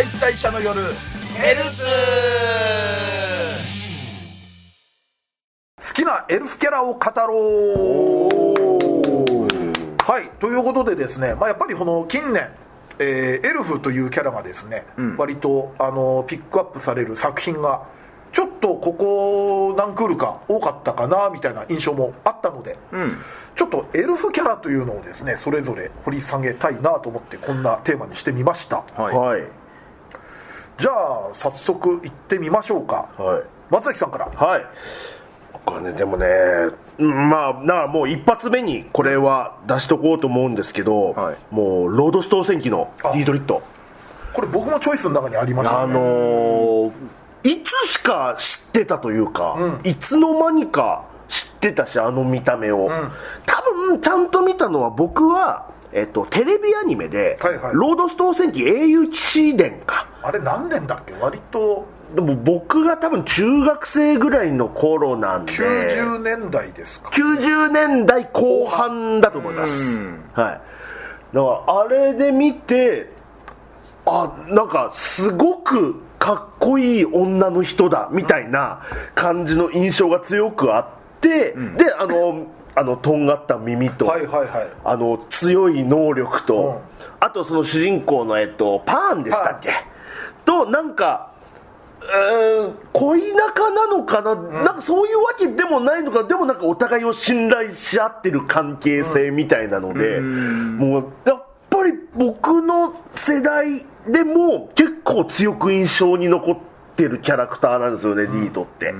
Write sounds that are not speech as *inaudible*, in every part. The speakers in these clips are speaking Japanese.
解体者の夜。ヘルツ好きなエルフキャラを語ろう。はいということでですね、まあ、やっぱりこの近年えーエルフというキャラがですね、割とあのピックアップされる作品がちょっとここ何クールか多かったかなみたいな印象もあったので、ちょっとエルフキャラというのをですねそれぞれ掘り下げたいなと思ってこんなテーマにしてみました、はい。はいじゃあ早速行ってみましょうか。はい。松崎さんから。はい。僕はねでもねうんまあだからもう一発目にこれは出しとこうと思うんですけど、はい。もうロードストー戦記のあ。ディートリット。これ僕もチョイスの中にありましたね。あのーいつしか知ってたというか、いつの間にか知ってたしあの見た目を、多分ちゃん。と見たのは僕は、えっと、テレビアニメで「はいはいロードストー戦記英雄騎士伝」かあれ何年だっけ？割とでも僕が多分中学生ぐらいの頃なんで。90年代ですか。90年代後半だと思います、はい。だからあれで見てあなんかすごくかっこいい女の人だみたいな感じの印象が強くあって、であのあのとんがった耳と、はいはいはい。あの強い能力と、うん。あとその主人公の、えっと、パーンでしたっけ、となんかうーん恋仲なのかな、なんかそういうわけでもないのか？でもなんかお互いを信頼し合ってる関係性みたいなので、もうやっぱり僕の世代でも結構強く印象に残ってるキャラクターなんですよね、ディートって、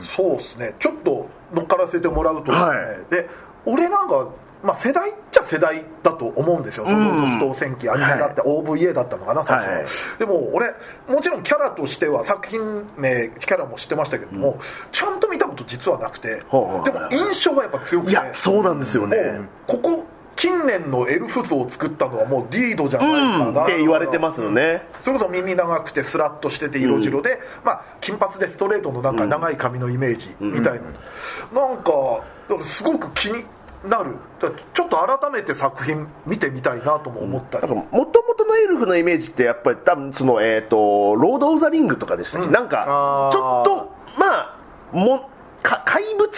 そうですね。ちょっと乗っからせてもらうとですね、はい。で俺なんか、まあ、世代っちゃ世代だと思うんですよ。その「ロスト戦記」アニメだって OVA だったのかな最初、はい。でも俺もちろんキャラとしては作品名キャラも知ってましたけども、ちゃんと見たこと実はなくて、でも印象はやっぱ強くて。いやそうなんですよね、ここ近年のエルフ像を作ったのはもうディードじゃないかな、って言われてますよね、それこそ耳長くてスラッとしてて色白で、まあ、金髪でストレートのなんか長い髪のイメージみたいな、なんかだからすごく気になる。ちょっと改めて作品見てみたいなとも思ったり、なんか元々のエルフのイメージってやっぱり多分そのえっ、とロード・オブ・ザ・リングとかでしたっけ、なんかあー。ちょっとまあもか怪物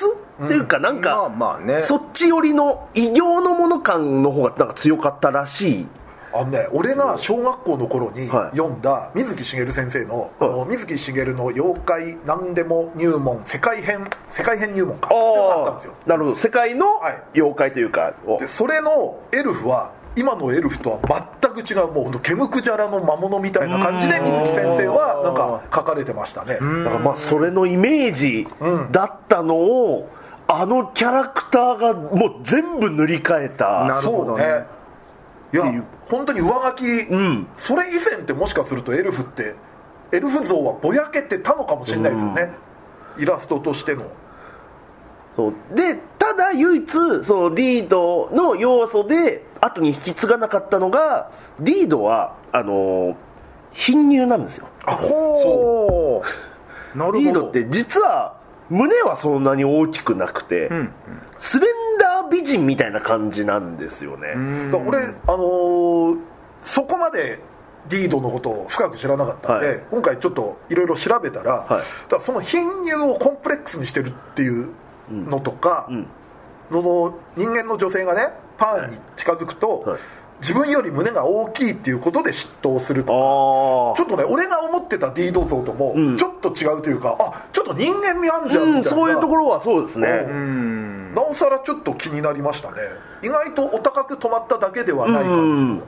っていうかなんか、まあまあね。そっち寄りの異形のもの感の方がなんか強かったらしいあのね俺が小学校の頃にはい。読んだ水木しげる先生の,、あの水木しげるの「妖怪何でも入門世界編世界編入門か」っていうのがあったんですよ。なるほど。世界のはい。妖怪というか、をでそれのエルフは今のエルフとは全く違うもうケムクジャラの魔物みたいな感じで水木先生はなんか書かれてましたね。だからまあそれのイメージだったのを、あのキャラクターがもう全部塗り替えた。なるほどね。そうねいや本当に上書き、ん。それ以前ってもしかするとエルフってエルフ像はぼやけてたのかもしれないですよね、イラストとしての。そう。でただ唯一そのリードの要素で後に引き継がなかったのがリードはあのー貧乳なんですよ。あほう。なるほど。リードって実は胸はそんなに大きくなくて、ん。スレンダー美人みたいな感じなんですよね、俺、あのーそこまでディードのことを深く知らなかったんで、はい。今回ちょっといろいろ調べたら,、はい。らその貧乳をコンプレックスにしてるっていうのとか、ん。その人間の女性がねパンに近づくと、はい。自分より胸が大きいっていうことで嫉妬するとかあちょっとね俺が思ってたディード像ともん。ちょっと違うというか、あちょっと人間味あんじゃんみたいな、うんそういうところはそうですね、うんなおさらちょっと気になりましたね。意外とお高く止まっただけではない感じ。と、うん。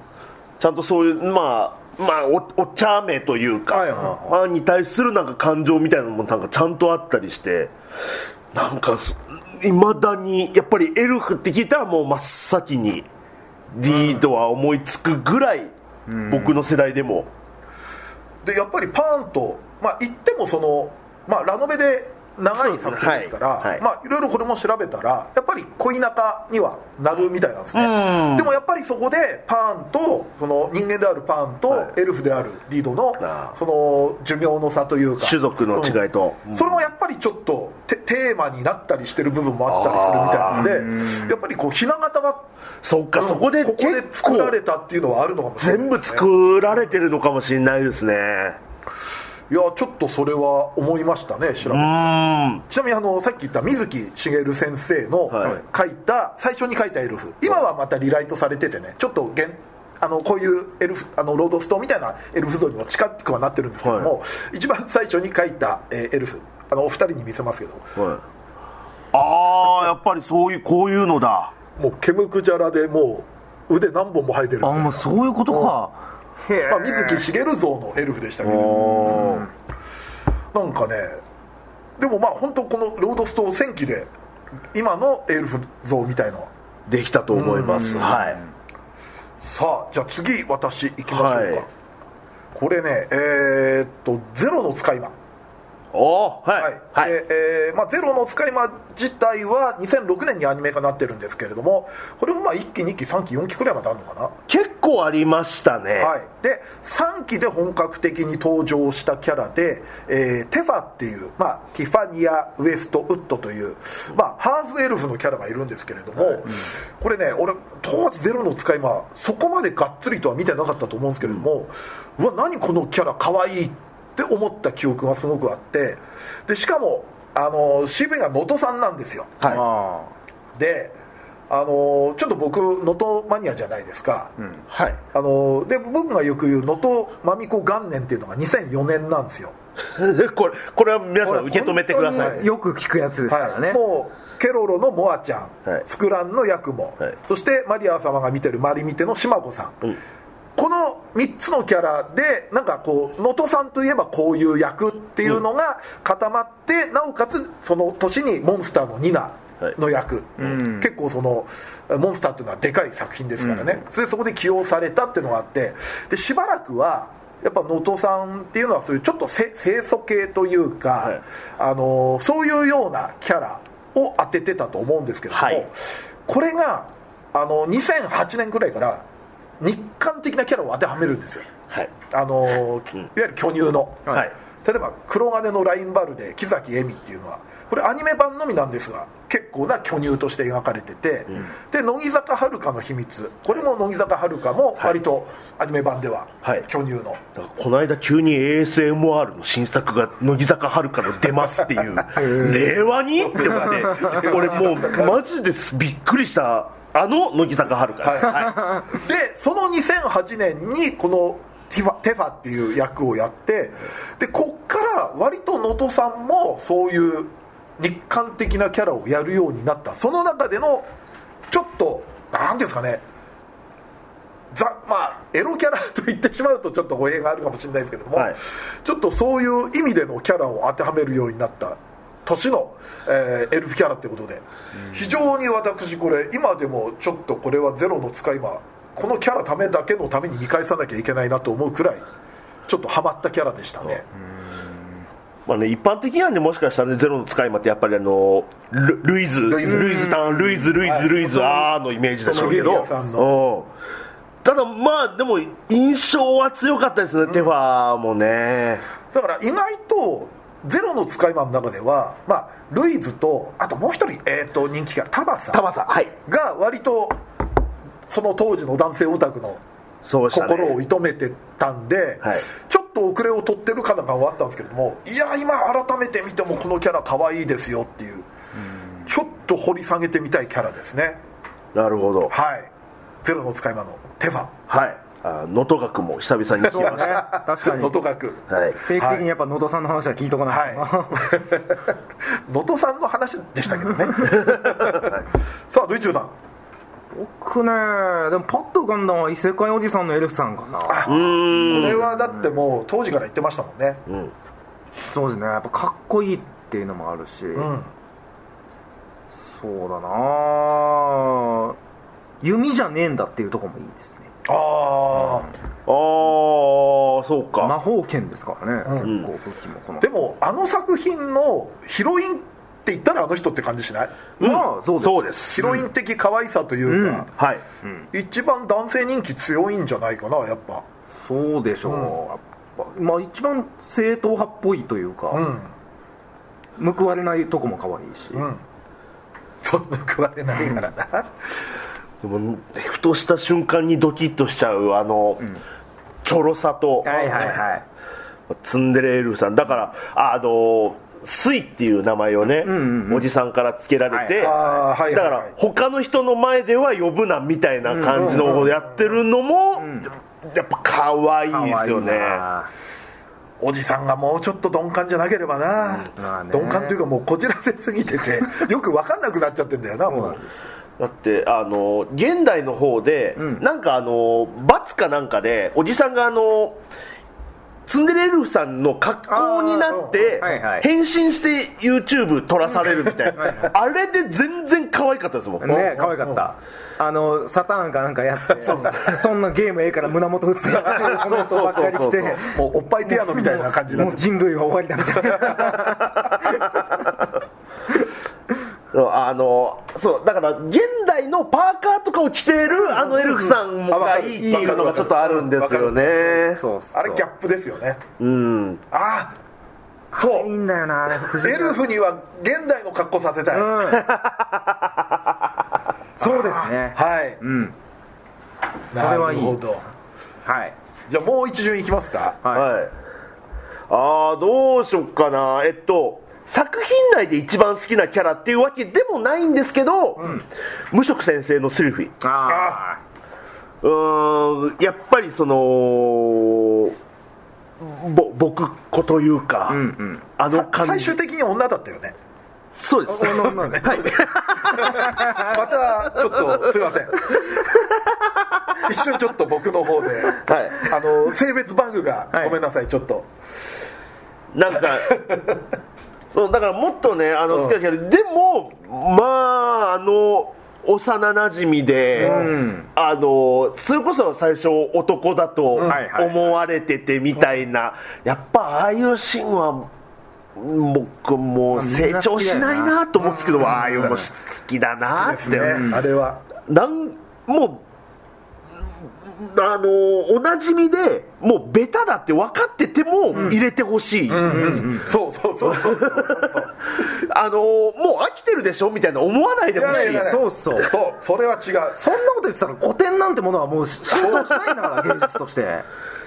ちゃんとそういうまあまあおお茶目というか、はいはいはい。ファンに対するなんか感情みたいなのもなんかちゃんとあったりしてなんかいまだにやっぱりエルフって聞いたらもう真っ先にディードは思いつくぐらい、僕の世代でも。でやっぱりパーンとまあ言ってもその、まあ、ラノベで長い作品ですからそうですねはい。まあいろいろこれも調べたらやっぱり恋仲にはなるみたいなんですね。でもやっぱりそこでパーンとその人間であるパーンとエルフであるリードのその寿命の差というか。種族の違いと。うん。それもやっぱりちょっとテテーマになったりしてる部分もあったりするみたいなのでやっぱりこうひな形がそっかそこでここで作られたっていうのはあるのかもしれないね。部作られてるのかもしれないですねいやちょっとそれは思いましたね調べちなみにあのさっき言った水木しげる先生のはい。書いた、最初に書いたエルフ。今はまたリライトされててね。ちょっと現あのこういうエルフあのロードストーンみたいなエルフ像にも近くはなってるんですけども、一番最初に書いた、えーエルフ。あのお二人に見せますけどはい。ああやっぱりそういうこういうのだ。もう毛むくじゃらでもう腕何本も生えてるあもうそういうことか。へえまあ、水木しげる像のエルフでしたけどなんかねでもまあ本当このロードストー戦記で今のエルフ像みたいのは。できたと思います。はい。さあじゃあ次私行きましょうか、はい。これねえーっと「ゼロの使い魔」おーはい。はい。はい。でえーまあ、ゼロの使い魔自体は2006年にアニメ化になってるんですけれどもこれもまあ1期2期3期4期くらいまであるのかな。結構ありましたね。はい、で3期で本格的に登場したキャラで、えーテファっていう、まあ、ティファニア・ウエストウッドという、まあ、ハーフエルフのキャラがいるんですけれども、これね俺当時ゼロの使い魔そこまでがっつりとは見てなかったと思うんですけれども、うわ何このキャラかわいいって思った記憶がすごくあってでしかもあのが能登さんなんですよ。はあであのちょっと僕能登マニアじゃないですか、いはい。あので僕がよく言う能登まみこ元年っていうのが2004年なんですよ、*laughs* これこれは皆さん受け止めてください。よく聞くやつですからね、はい、もうケロロのモアちゃん、はい。スクランのヤクモ、はい。そしてマリア様が見てるマリミテの島子さん、うんこの3つのキャラでなんかこう能登さんといえばこういう役っていうのが固まって、なおかつその年にモンスターのニナの役、ん。結構そのモンスターっていうのはでかい作品ですからね、それでそこで起用されたっていうのがあってでしばらくはやっぱ能登さんっていうのはそういうちょっとせ清楚系というか、はい。あのそういうようなキャラを当ててたと思うんですけれども、はい。これがあの2008年くらいから日韓的なキャラを当てはめるんですよ。はい。あの、きいわゆる巨乳の、はい。例えば黒金のラインバルで木崎恵美っていうのはこれアニメ版のみなんですが結構な巨乳として描かれてて、で乃木坂遥香の秘密。これも乃木坂遥香も割とアニメ版でははい。巨乳の、だからこの間急に ASMR の新作が乃木坂遥香の出ますっていう。*laughs* 令和に？って思って。俺もうマジですびっくりしたあの乃木坂遥香です、はでその2008年にこのティファテファっていう役をやってでこっから割と能登さんもそういう日韓的なキャラをやるようになった。その中でのちょっと何ていうんですかね。ザまあエロキャラと言ってしまうとちょっと語弊があるかもしれないですけれども、はい。ちょっとそういう意味でのキャラを当てはめるようになった年の、えーエルフキャラってことで。非常に私これ今でもちょっとこれはゼロの使い魔。このキャラためだけのために見返さなきゃいけないなと思うくらいちょっとハマったキャラでしたね、いまあね、一般的にはねもしかしたらねゼロの使い魔ってやっぱりあのルルイズ。ルイズ。タン。ルイズルイズルイズ。あーのイメージでしょう。けどただまあでも印象は強かったですね、テファもね。だから意外とゼロの使い魔の中では、まあ、ルイズとあともう一人、えー、と人気キャラタバサ。タバサはい。が割とその当時の男性オタクの心を射止めてたんで、はい。ちょっと遅れを取ってるかな感はあったんですけれどもいや今改めて見てもこのキャラ可愛いですよっていうちょっと掘り下げてみたいキャラですね。なるほど。はい。ゼロの使い魔のテファ。はい。あ能登学も久々に聞きました。確かに。能登学。はい。定期的にやっぱ能登さんの話は聞いとかない *laughs* 能登さんの話でしたけどね。さあドイツーさん。僕ねでもパッと浮かんだのは異世界おじさんのエルフさんかな。これはだってもう当時から言ってましたもんね。そうですね。やっぱかっこいいっていうのもあるし、うん。そうだな弓じゃねえんだっていうところもいいですねあああそうか、魔法剣ですからね、結構武器もこの。あでもあの作品のヒロインって言ったらあの人って感じしない？まあそうです。そうです。ヒロイン的可愛さというか、はい、一番男性人気強いんじゃないかなやっぱ。そうでしょう、やっぱまあ一番正統派っぽいというか、うん。報われないとこも可愛いし、うん。そんな食われないからな、でもふとした瞬間にドキッとしちゃうあの、ちょろさと、はいはいはい。ツンデレエルフさん。だからあのスイっていう名前をね、おじさんからつけられて、はいだから他の人の前では呼ぶなみたいな感じのをやってるのも、やっぱ可愛いですよね。おじさんがもうちょっと鈍感じゃなければな、まあね鈍感というかもうこじらせすぎててよく分かんなくなっちゃってんだよなもうだってあの現代の方で、なんかあの罰かなんかでおじさんがあのツンデレエルフさんの格好になってあーはいはい。変身して YouTube 撮らされるみたいな。*laughs* あれで全然可愛かったですもん。ね可愛かった。あのサターンかなんかやって *laughs* そんなゲームええから胸元打つやっていうコメントばっかり来そうそうそうて。もうおっぱいピアノみたいな感じになってもう人類は終わりだみたいな。そ *laughs* うあのそうだから現代のパーカーとかを着ているあのエルフさんがいいっていうのがちょっとあるんですよね。そうそう。あれギャップですよね。うん。ああそいいうんだよなあれ藤エルフには現代の格好させたい、うん。*laughs* そうですね。はい、うん。それはいい。ほど。はい。じゃあもう一巡いきますか。はい、はい。ああどうしよっかな。えっと作品内で一番好きなキャラっていうわけでもないんですけど、無職先生のスリフィあうーんやっぱりそのぼ僕子というか、あうんうん。さあの感じ。最終的に女だったよね。そうです。女女ね。はい。*laughs* またちょっとすいません。一瞬ちょっと僕の方で、はい。あの性別バグが、はいごめんなさいちょっと。なんかそうだからもっとねあの好きなキャラ、でもまああの幼なじみで、ん。あのそれこそ最初男だと思われててみたいな、やっぱああいうシーンは僕もう成長しないなと思うんですけど、ああいうの好きだなって、ね、あれは。なんもうあのおなじみでもうベタだって分かってても入れてほしい、そうそうそうそうそう。*laughs* あのもう飽きてるでしょみたいな思わないでほしい。そうそう。そうそれは違う。そんなこと言ってたら古典なんてものはもう浸透しないんだから芸術として。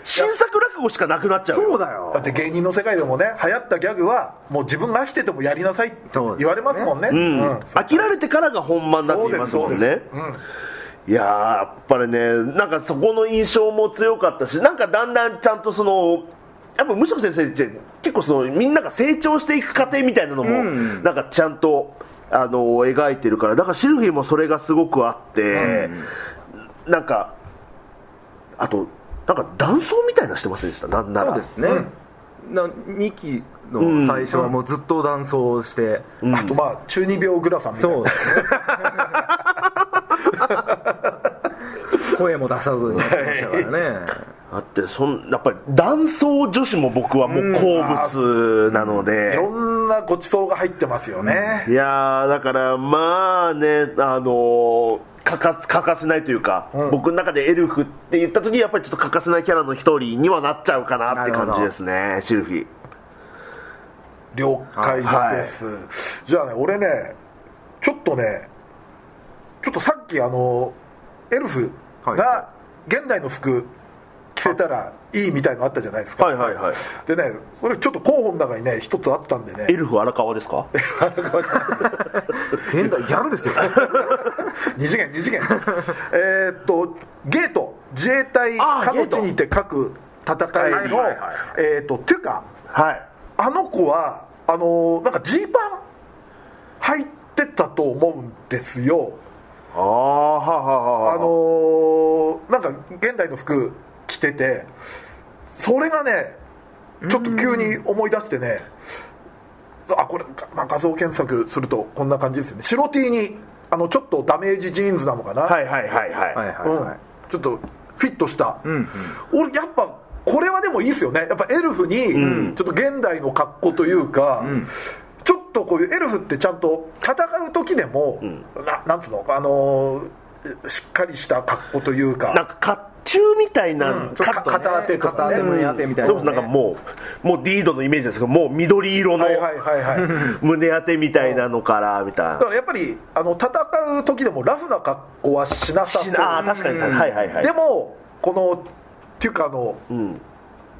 新作落語しかなくなっちゃうよ。そうだよ。だって芸人の世界でもね流行ったギャグはもう自分が飽きててもやりなさいってそう。ですね言われますもんね。うん。うん。飽きられてからが本番だってそう言いでそうですますす。もん。ねいやーやっぱりねなんかそこの印象も強かったしなんかだんだんちゃんとそのやっぱ無職先生って結構そのみんなが成長していく過程みたいなのも、ん。なんかちゃんとあの描いてるからだからシルフィーもそれがすごくあって、なんかあとなんか断層みたいなしてませんでした？なんなら。そうですね、な2期の最初はもうずっと断層して、あとまあ中二病グラさんみたいな。そう *laughs* *laughs* 声も出さずにやってましたからね。あってそんやっぱり男装女子も僕はもう好物なので、いろんなごちそうが入ってますよね。いやーだからまあねあのー欠か欠かせないというか、僕の中でエルフって言った時にやっぱりちょっと欠かせないキャラの一人にはなっちゃうかなって感じですねシルフィ。了解です、じゃあね俺ねちょっとねちょっとさっきあのエルフが現代の服着せたらいいみたいのあったじゃないですか、はいはいはい。でねそれちょっと候補の中にね一つあったんでね。エルフ荒川ですか？*laughs* 現代ギャルですよ。*laughs* 二次元二次元。えーっとゲート。自衛隊あーかの地にて各戦いのはいはいはいえーっとトゥカはい。あの子はあのーなんかジーパン入ってたと思うんですよああはははあのーなんか現代の服着ててそれがねちょっと急に思い出してねあこれ、まあ、画像検索するとこんな感じですよね。白 T にあのちょっとダメージジーンズなのかな、はいはいはいはい、はいはいうん。はい、ちょっとフィットした、んうん。俺やっぱこれはでもいいですよね。やっぱエルフにちょっと現代の格好というか、ん。ちょっとこういうエルフってちゃんと戦う時でも、ななんつうの？あのーしっかりした格好というか。なんか甲冑みたいな、うん。ちょっとかか片当てとかね。胸当てみたいなね。そうなんかもうもうディードのイメージですけどもう緑色のはいはいはいはい。*laughs* 胸当てみたいなのからみたいな。だからやっぱりあの戦う時でもラフな格好はしなさそう。しなあー確かに、はいはいはい。でもこのっていうかあの、ん。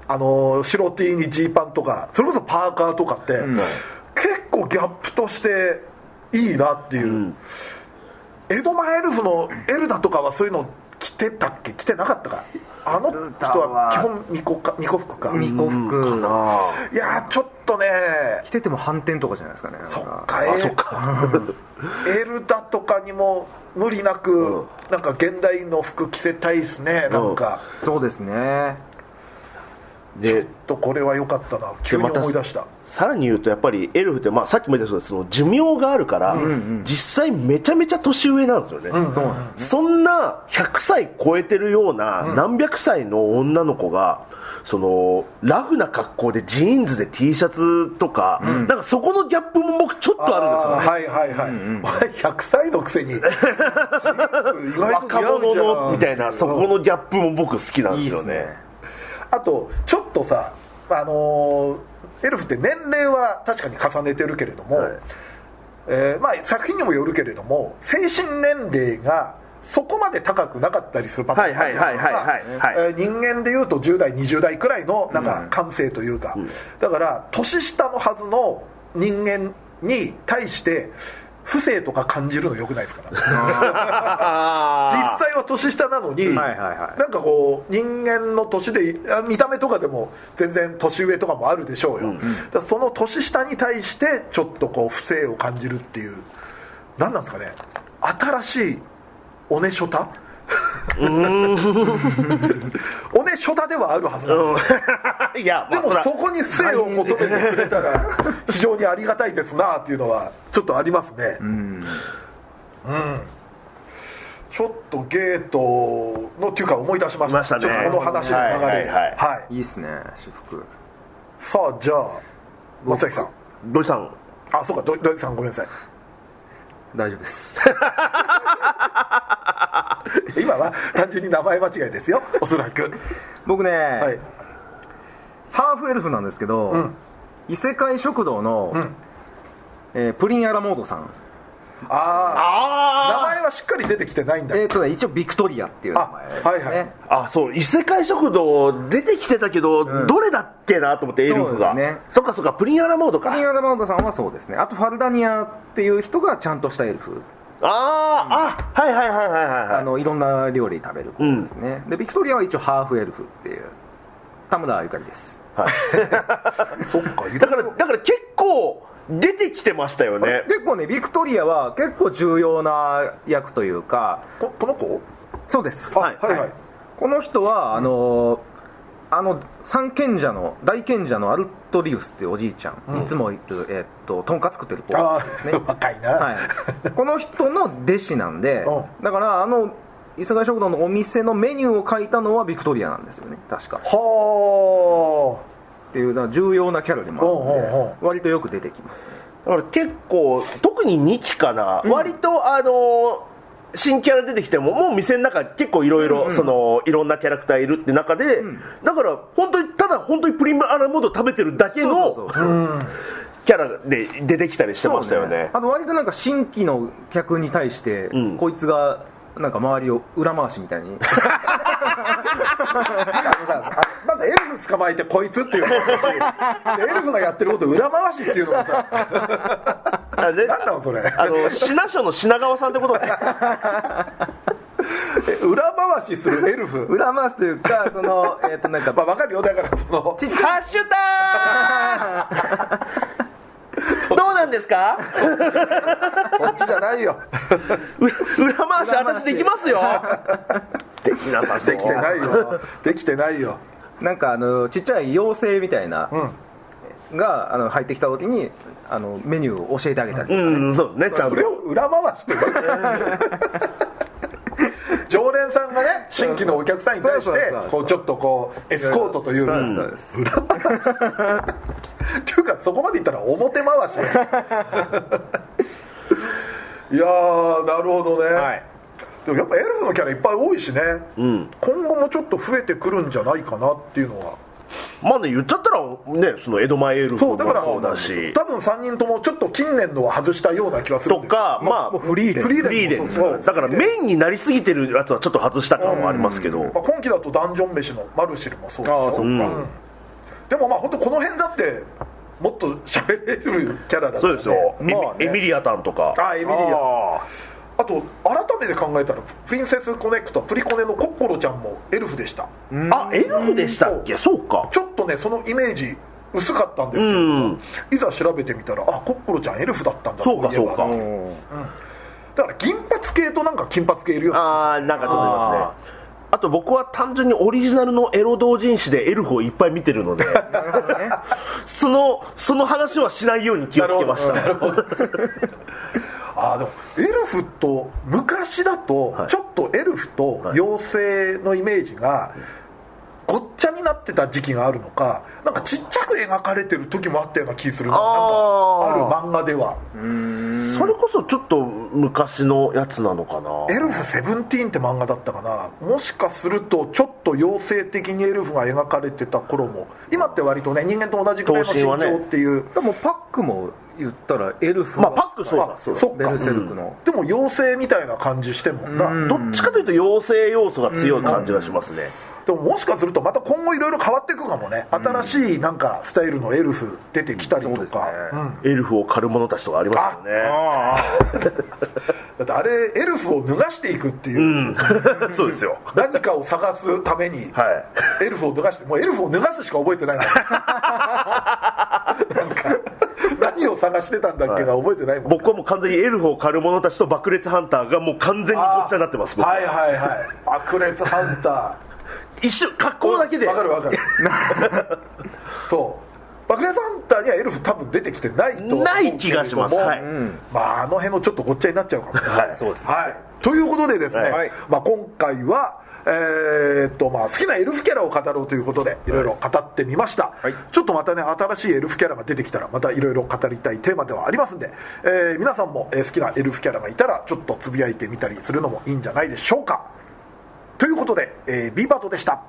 あの白 T にジーパンとかそれこそパーカーとかって、ん結構ギャップとしていいなっていう、江戸前エルフのエルダとかはそういうの着てたっけ？着てなかったか？あの人は基本巫女か巫女服か。巫女服あいやーちょっとね。着てても反転とかじゃないですかね。そっなんか。えあそっか。エルダとかにも無理なく、なんか現代の服着せたいですねなんか、そうですねでとこれは良かったな急にまた思い出した。さらに言うとやっぱりエルフって、まあ、さっきも言ったようにその寿命があるから、実際めちゃめちゃ年上なんですよね、そうなんそんな100歳超えてるような何百歳の女の子が、そのラフな格好でジーンズで T シャツとか、なんかそこのギャップも僕ちょっとあるんですよね。はいはいはい、お前100歳のくせに若者のみたいなそこのギャップも僕好きなんですよね。いいっすねあとちょっとさあのーエルフって年齢は確かに重ねてるけれども、はい。えーまあ、作品にもよるけれども精神年齢がそこまで高くなかったりするパターンがあ人間でいうと10代20代くらいのなんか感性というか、だから年下のはずの人間に対して不正とか感じるのよくないですか？実際は年下なのに、はいはいはい。なんかこう人間の年であ見た目とかでも全然年上とかもあるでしょうよ、だからその年下に対してちょっとこう不正を感じるっていう何なんですかね。新しいおねしょた？おねしょたではあるはずなん。で *laughs* すいや、でもまあ、そこに不正を求めてくれたら *laughs* 非常にありがたいですなっていうのはちょっとありますね。うん、ちょっとゲートのっていうか思い出しました。ましたね。ちょっとこの話の流れで。はいはいはい。はい。いいっすね私服。さあじゃあ松崎さん。土井さん？あそうか土土井さんごめんなさい。大丈夫です *laughs* *laughs* 今は単純に名前間違いですよおそらく。僕ね、はい。ハーフエルフなんですけど、ん。異世界食堂の、ん。えープリンアラモードさん。ああ名あ前はしっかり出てきてないんだ。えっ、とね一応ビクトリアっていう名前です、ね、あはいはい。ああそう異世界食堂出てきてたけど、ん。どれだっけなと思ってエルフがそうですね。そっかそっかプリンアラモードか。プリンアラモードさんはそうですね。あとファルダニアっていう人がちゃんとしたエルフあー、あはいはいはいはいはいあのいろんな料理食べる子ですね、でビクトリアは一応ハーフエルフっていう田村ゆかりです。*laughs* そっかだからだから結構出てきてましたよね。結構ねビクトリアは結構重要な役というかここの子？そうです。あははいいはい。この人はあのあの三賢者の大賢者のアルトリウスっていうおじいちゃん、いつもいる、えっととんかつ食ってる子あですね。あ *laughs* 若いな、はい、この人の弟子なんでうだからあの伊勢貝食堂のお店のメニューを書いたのはビクトリアなんですよね確か。はっていう重要なキャラでもあるおうおうおので割とよく出てきますね。だから結構特に2期かな、割とあのー新キャラ出てきてももう店の中結構いろいろそのいろんなキャラクターいるって中で、だから本当にただ本当にプリンアラモード食べてるだけのキャラで出てきたりしてましたよそうね。あと割となんか新規の客に対して、ん。こいつがなんか周りを裏回しみたいにさあまずエルフ捕まえてこいつっていうのもあるしでエルフがやってること裏回しっていうのもさ何なのそれ？あの品書の品川さんってこと？裏回しするエルフ？裏回しというかその *laughs* えっとなんかまあ分かるよ。だからそのちっちゃいハッシュタグ *laughs* どうなんですか？そっちじゃないよ。裏裏回し。私できますよできなさそう *laughs* できてないよ。できてないよ。なんかあのちっちゃい妖精みたいな、があの入ってきた時にあのメニューを教えてあげたりとかね、うんそうねちゃんと。それを裏回してる *laughs* 常連さんがね新規のお客さんに対してこうちょっとこうエスコートという裏話 *laughs* っていうかそこまで言ったら表回しいやーなるほどね、はいでもやっぱエルフのキャラいっぱい多いしね、今後もちょっと増えてくるんじゃないかなっていうのは。まあね言っちゃったらねその江戸前エルフもそうだからそうだし。多分3人ともちょっと近年のは外したような気がするとかまあフリーレン。フリーフリーレン。ですからだからメインになりすぎてるやつはちょっと外した感もありますけど。まあ、今期だとダンジョン飯のマルシルもそうでしょ。ああそっか、うん。でもまあ本当この辺だってもっと喋れるキャラだから、ね、そうですよ、エミまあね。エミリアタンとか。ああエミリアああと改めて考えたらプリンセスコネクトプリコネのコッコロちゃんもエルフでした。あエルフでしたっけ？そうか。ちょっとねそのイメージ薄かったんですけど、うん。いざ調べてみたらあコッコロちゃんエルフだったんだそうかそうかあうん。だから銀髪系となんか金髪系いるようなああなんかちょっといますね。あと僕は単純にオリジナルのエロ同人誌でエルフをいっぱい見てるので *laughs* そのその話はしないように気をつけました *laughs* あーでもエルフと昔だと、はい。ちょっとエルフと妖精のイメージがごっちゃになってた時期があるのかなんかちっちゃく描かれてる時もあったような気するな。なんかある漫画では。それこそちょっと昔のやつなのかな。エルフセブンティーンって漫画だったかな。もしかするとちょっと妖精的にエルフが描かれてた頃も今って割とね人間と同じくらいの身長っていう、でもパックも言ったらエルフまあパックそうだあそベルセルクの、でも妖精みたいな感じしてんもんな、どっちかというと妖精要素が強い感じがしますね。でももしかするとまた今後いろいろ変わっていくかもね。新しいなんかスタイルのエルフ出てきたりとか、うん。エルフを狩る者たちとかありますよね。あ *laughs* だってあれエルフを脱がしていくっていう、*laughs* そうですよ。何かを探すために、はい。エルフを脱がしてもうエルフを脱がすしか覚えてないもんな。ん *laughs* か *laughs* 何を探してたんだっけが覚えてないもん、僕はもう完全にエルフを狩る者たちと爆裂ハンターがもう完全にごっちゃになってます。僕はいはいはい。爆裂ハンタ一瞬格好だけで。ーわかるわかるそう爆裂ハンターにはエルフ多分出てきてないとない気がします。はい。まああの辺のちょっとごっちゃになっちゃうかもね。はい。そうですね。はい、ということでですね、はい。まあ、今回は、えーっとまあ、好きなエルフキャラを語ろうということでいろいろ語ってみました、はい。ちょっとまたね新しいエルフキャラが出てきたらまたいろいろ語りたいテーマではありますんで、えー皆さんもえー好きなエルフキャラがいたらちょっとつぶやいてみたりするのもいいんじゃないでしょうか。ということで、えー、B パートでした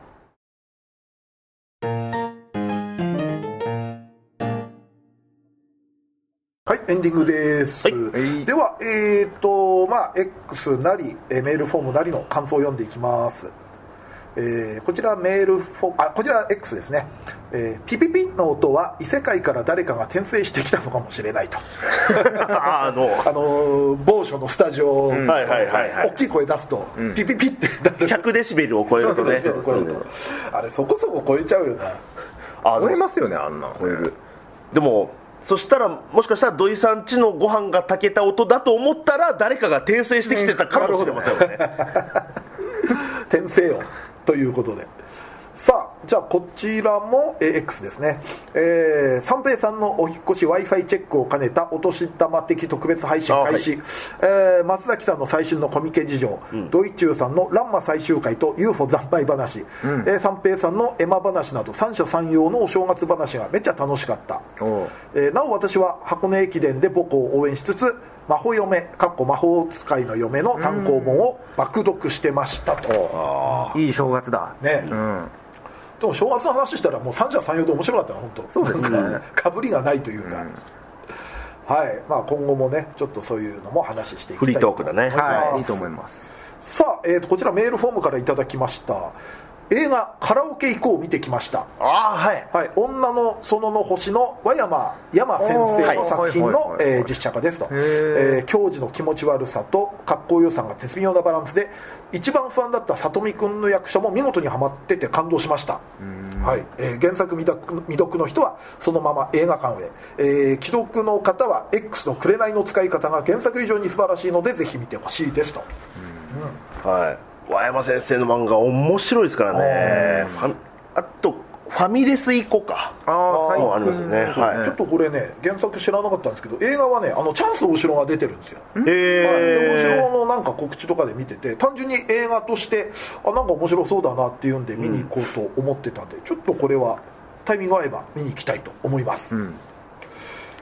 はい、エンディングです。いでは、えっ、と、まあ、X なり、えーメールフォームなりの感想を読んでいきます。えーこちらメールフォーム、あ、こちら X ですね。えーピピピの音は異世界から誰かが転生してきたのかもしれないと。*laughs* あの *laughs* あのー某所のスタジオ、はいはいはいはい大きい声出すと、ピピピってなる。100デシベルを超えるとねあれそこそこ超えちゃうよな。あ超えますよねあんな超えるでもそしたらもしかしたら土井さんちのご飯が炊けた音だと思ったら誰かが転生してきてたかもしれませんよね。*laughs* 転生よ。ということで。じゃあこちらも、えー X ですね、えー三平さんのお引っ越し w i f i チェックを兼ねたお年玉的特別配信開始、えー松崎さんの最新のコミケ事情、ドイチューさんの「ランマ最終回」と UFO 惨敗話、えー三平さんのエマ話など三者三様のお正月話がめっちゃ楽しかった。えーなお私は箱根駅伝で母校を応援しつつ魔法嫁かっこ魔法使いの嫁の単行本を爆読してましたと、いい正月だ。ね。うんでも正月の話したらもう三者三様で面白かったな本当。そうですね。かかぶりがないというか、はい。まあ今後もねちょっとそういうのも話していきたいフリートークだね。はい。いいと思います。さあ、えー、とこちらメールフォームからいただきました映画「カラオケ行こう」見てきました。ああはい。はい、女の園の星の和山山先生の作品のえー実写化ですと、えー教授の気持ち悪さとかっこよさが絶妙なバランスで一番不安だった里見君の役者も見事にはまってて感動しました、はい。えー原作未読未読の人はそのまま映画館へ、えー既読の方は X の紅の使い方が原作以上に素晴らしいのでぜひ見てほしいですと。はい和山先生の漫画面白いですからね。あとフファミレス行こうか。ああもうありますよねはい。ちょっとこれね原作知らなかったんですけど映画はねあのチャンス大城が出てるんですよ。へはい。で大え城のなんか告知とかで見てて単純に映画としてあなんか面白そうだなっていうんで見に行こうと思ってたんで、ちょっとこれはタイミング合えば見に行きたいと思います、ん。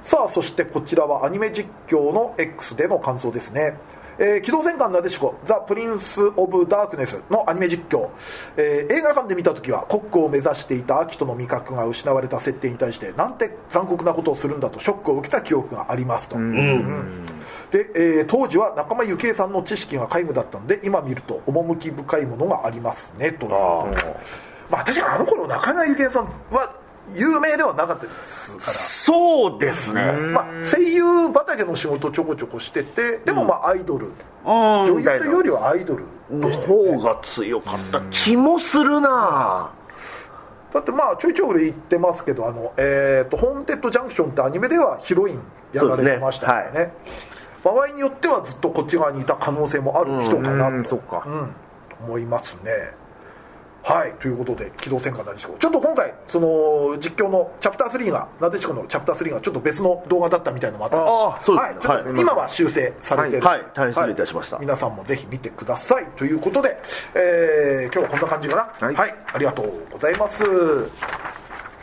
さあそしてこちらはアニメ実況の X での感想ですねえー機動戦艦なでしこザ・プリンス・オブ・ダークネスのアニメ実況、えー映画館で見た時はコックを目指していたアキトの味覚が失われた設定に対してなんて残酷なことをするんだとショックを受けた記憶がありますと、で、えー当時は仲間由紀恵さんの知識が皆無だったので今見ると趣深いものがありますねとまあ確かにあの頃中山由紀恵さんは有名ではなかったですから。そうですねまあ、声優畑の仕事ちょこちょこしててでもまあアイドル、うん女優というよりはアイドル。の方が強かった気もするな。だってまあちょいちょい俺言ってますけど「あのえー、とホーンテッドジャンクション」ってアニメではヒロインやられてましたからね。そうです場合によってはずっとこっち側にいた可能性もある人かなと、うんそっか。うん。思いますねはいということで「機動戦艦なでしこ」ちょっと今回その実況のチャプター3がなでしこのチャプター3がちょっと別の動画だったみたいのもあった。のでああそうですね。はい、今は修正されてる、はい。はい。大変失礼い。たしました。皆さんもぜひ見てください。ということで、えー今日はこんな感じかな。はい。ありがとうございます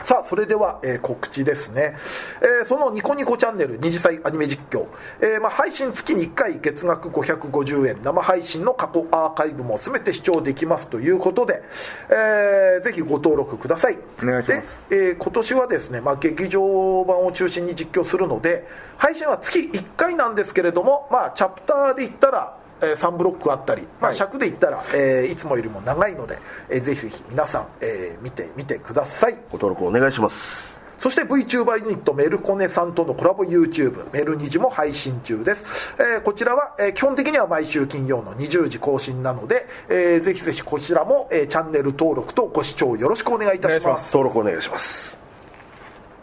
さあそれでは、えー告知ですね、えーそのニコニコチャンネル二次祭アニメ実況、えーまあ、配信月に1回月額550円。生配信の過去アーカイブも全て視聴できますということで、えーぜひご登録ください。お願いします。で、えー今年はですね、まあ、劇場版を中心に実況するので配信は月1回なんですけれども、まあ、チャプターで言ったらえー3ブロックあったり、まあ、はい。尺で言ったら、えーいつもよりも長いので、えーぜひぜひ皆さん、えー見てみてください。ご登録お願いします。そして VTuber ユニットメルコネさんとのコラボ YouTube メルニジも配信中です、えーこちらは、えー基本的には毎週金曜の20時更新なので、えーぜひぜひこちらも、えーチャンネル登録とご視聴よろしくお願いいたします。登録お願いします。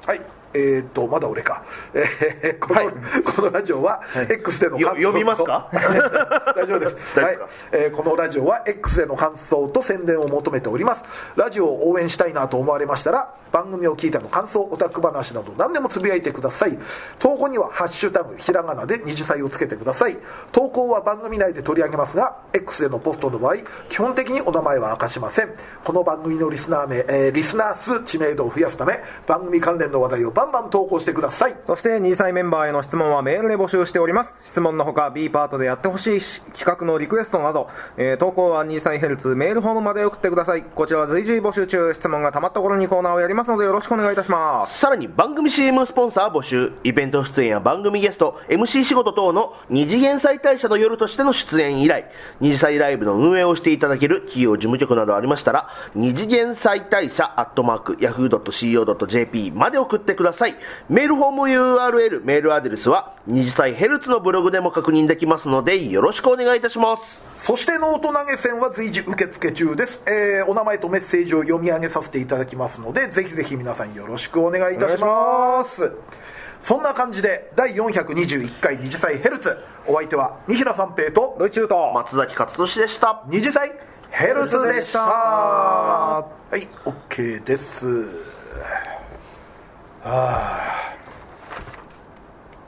はいえー、とまだ俺か、えー *laughs* このはい。このラジオは X での感想とよ読みますか？*laughs* 大丈夫です。*laughs* はい。えーこのラジオは X での感想と宣伝を求めております。ラジオを応援したいなと思われましたら番組を聞いたの感想オタク話など何でもつぶやいてください。投稿には「ハッシュタグひらがな」で二次祭をつけてください。投稿は番組内で取り上げますが X でのポストの場合基本的にお名前は明かしません。この番組のリスナー名、えーリスナー数知名度を増やすため番組関連の話題をバンバン投稿してください。そして2歳メンバーへの質問はメールで募集しております。質問のほか B パートでやってほしい企画のリクエストなど、えー投稿は2歳ヘルツメールフォームまで送ってください。こちらは随時募集中。質問がたまった頃にコーナーをやります。のでよろしくお願いいたします。さらに番組 CM スポンサー募集イベント出演や番組ゲスト MC 仕事等の二次元再大社の夜としての出演以来二次祭ライブの運営をしていただける企業事務局などありましたら二次元再大社アットマーク Yahoo.co.jp まで送ってください。メールフォーム URL メールアドレスは二次祭ヘルツのブログでも確認できますのでよろしくお願いいたします。そしてノート投げ銭は随時受付中です、えーお名前とメッセージを読み上げさせていただきますのでぜひぜひ皆さんよろしくお願いいたします。そんな感じで第421回二次妻ヘルツ。お相手は三平三平とドイチューと松崎勝利でした。二次妻ヘルツでした。はい OK です。はあ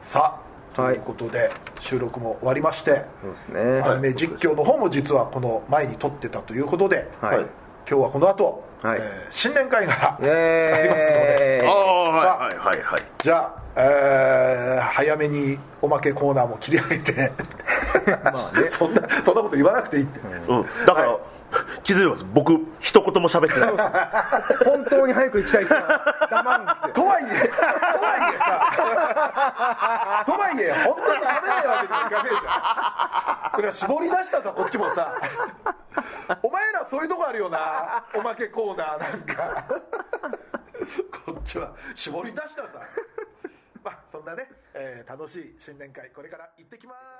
さあとはいいうことで収録も終わりましてそうですね。アニメ実況の方も実はこの前に撮ってたということで、はい今日はこの後、はい。えー新年会がありますので。はいはいはいはい。じゃあ、えー早めにおまけコーナーも切り上げて。まあね。*laughs* そんなそんなこと言わなくていいって、うん、だから、気づいてます。僕一言も喋ってない。です。本当に早く行きたい人は黙るんですよ。とはいえとはいえさ。とはいえ本当に喋んないわけにもいかねえじゃん。それは絞り出したさこっちもさ。お前らそういうとこあるよな。おまけコーナーなんか。こっちは絞り出したさ。まあそんなね、えー楽しい新年会これから行ってきます